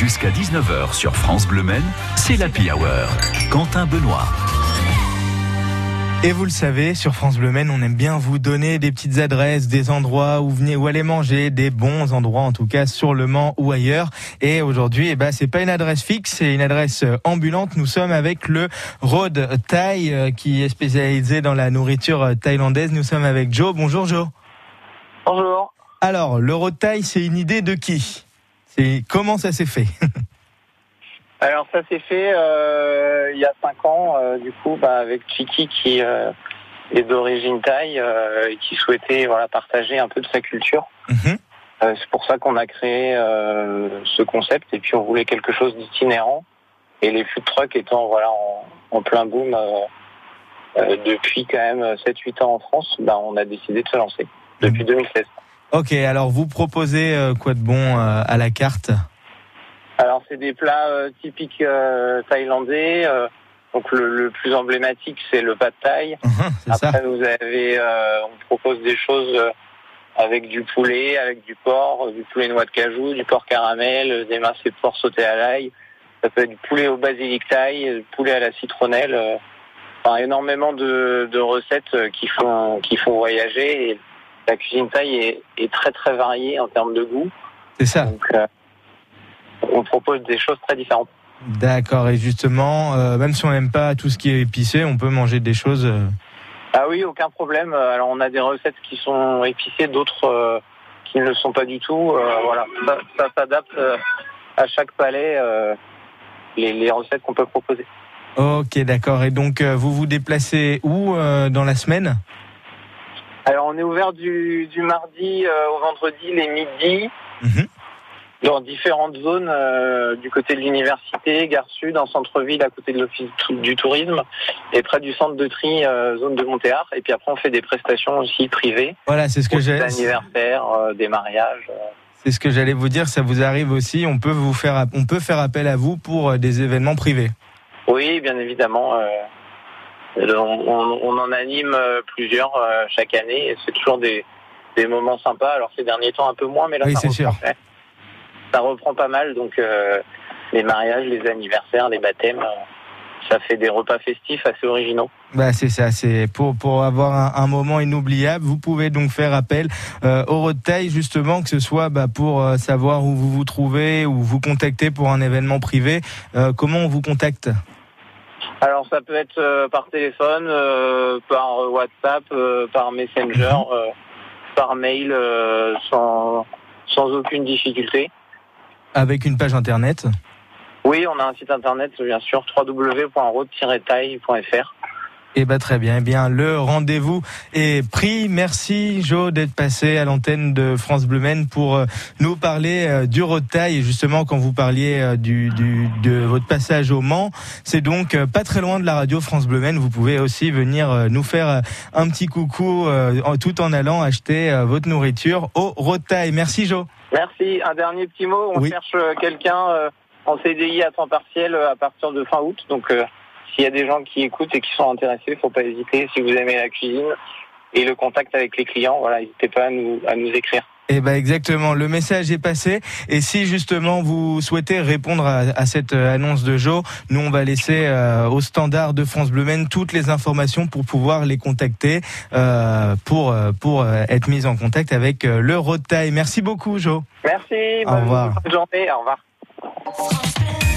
Jusqu'à 19h sur France Bleu Men, c'est l'Happy Hour. Quentin Benoît. Et vous le savez, sur France Bleu Men, on aime bien vous donner des petites adresses, des endroits où venir, où aller manger, des bons endroits en tout cas sur le Mans ou ailleurs. Et aujourd'hui, eh ben c'est pas une adresse fixe, c'est une adresse euh, ambulante. Nous sommes avec le Road Thai euh, qui est spécialisé dans la nourriture euh, thaïlandaise. Nous sommes avec Joe. Bonjour Joe. Bonjour. Alors, le Road Thai, c'est une idée de qui? C'est comment ça s'est fait Alors ça s'est fait euh, il y a cinq ans, euh, du coup, bah, avec Chiki qui euh, est d'origine thaï et qui souhaitait voilà partager un peu de sa culture. Mhm. C'est pour ça qu'on a créé ce concept et puis on voulait quelque chose d'itinérant. Et les food trucks étant voilà en, en plein boom depuis quand même 7-8 ans en France, bah, on a décidé de se lancer depuis 2016. Ok, alors vous proposez euh, quoi de bon euh, à la carte? Alors c'est des plats euh, typiques thaïlandais. donc le, le plus emblématique c'est le pad thaï. Mhm, C'est ça Après vous avez, on propose des choses avec du poulet, avec du porc, du poulet noix de cajou, du porc caramel, des mincés de porc sautés à l'ail. Ça peut être du poulet au basilic thaï, du poulet à la citronnelle. enfin, énormément de, de recettes qui font qui font voyager. Et la cuisine thaï est, est très très variée en termes de goût. C'est ça. Donc euh, on propose des choses très différentes. D'accord, et justement, euh, même si on n'aime pas tout ce qui est épicé, on peut manger des choses. euh, Ah oui, aucun problème. Alors on a des recettes qui sont épicées, d'autres qui ne le sont pas du tout. Voilà, ça, ça s'adapte à chaque palais les, les recettes qu'on peut proposer. Ok, d'accord. Et donc, vous vous déplacez où euh, dans la semaine? Alors on est ouvert du, du mardi euh, au vendredi les midis Mhm. dans différentes zones euh, du côté de l'université, gare sud, en centre-ville à côté de l'office du tourisme et près du centre de tri, euh, zone de Montéard. Et puis après on fait des prestations aussi privées, Voilà, c'est ce que pour des j'ai. anniversaires, des mariages. C'est ce que j'allais vous dire. Ça vous arrive aussi. On peut vous faire, on peut faire appel à vous pour des événements privés. Oui, bien évidemment. Euh, on, on- on en anime euh, plusieurs euh, chaque année et c'est toujours des, des moments sympas. Alors ces derniers temps un peu moins, mais là Oui, ça, c'est reprend, ça reprend pas mal. Donc euh, les mariages, les anniversaires, les baptêmes, ça fait des repas festifs assez originaux. Bah c'est ça. C'est pour pour avoir un, un moment inoubliable. Vous pouvez donc faire appel euh, au Road Thai, justement, que ce soit bah, pour euh, savoir où vous vous trouvez ou vous contacter pour un événement privé. Euh, comment on vous contacte? Alors ça peut être euh, par téléphone, euh, par WhatsApp, euh, par Messenger, euh, par mail, sans, sans aucune difficulté. Avec une page internet? Oui, on a un site internet, bien sûr, www.road-taille.fr. Eh ben très bien. Eh bien, le rendez-vous est pris. Merci Jo d'être passé à l'antenne de France Bleu Men pour euh, nous parler euh, du road Thai. Et justement, quand vous parliez euh, du, du- de votre passage au Mans, c'est donc pas très loin de la radio France Bleu Men. Vous pouvez aussi venir nous faire un petit coucou tout en allant acheter votre nourriture au road Thai. Merci Jo. Merci. Un dernier petit mot. On Oui. cherche quelqu'un en CDI à temps partiel à partir de fin août. Donc, s'il y a des gens qui écoutent et qui sont intéressés, faut pas hésiter. Si vous aimez la cuisine et le contact avec les clients, voilà, n'hésitez pas à nous, à nous écrire. Eh ben exactement, le message est passé. Et si justement vous souhaitez répondre à, à cette euh, annonce de Joe, nous on va laisser euh, au standard de France Bleu Men toutes les informations pour pouvoir les contacter, euh, pour pour être mis en contact avec le Road Thai. Merci beaucoup Joe. Merci. Au bonne revoir. journée. Au revoir.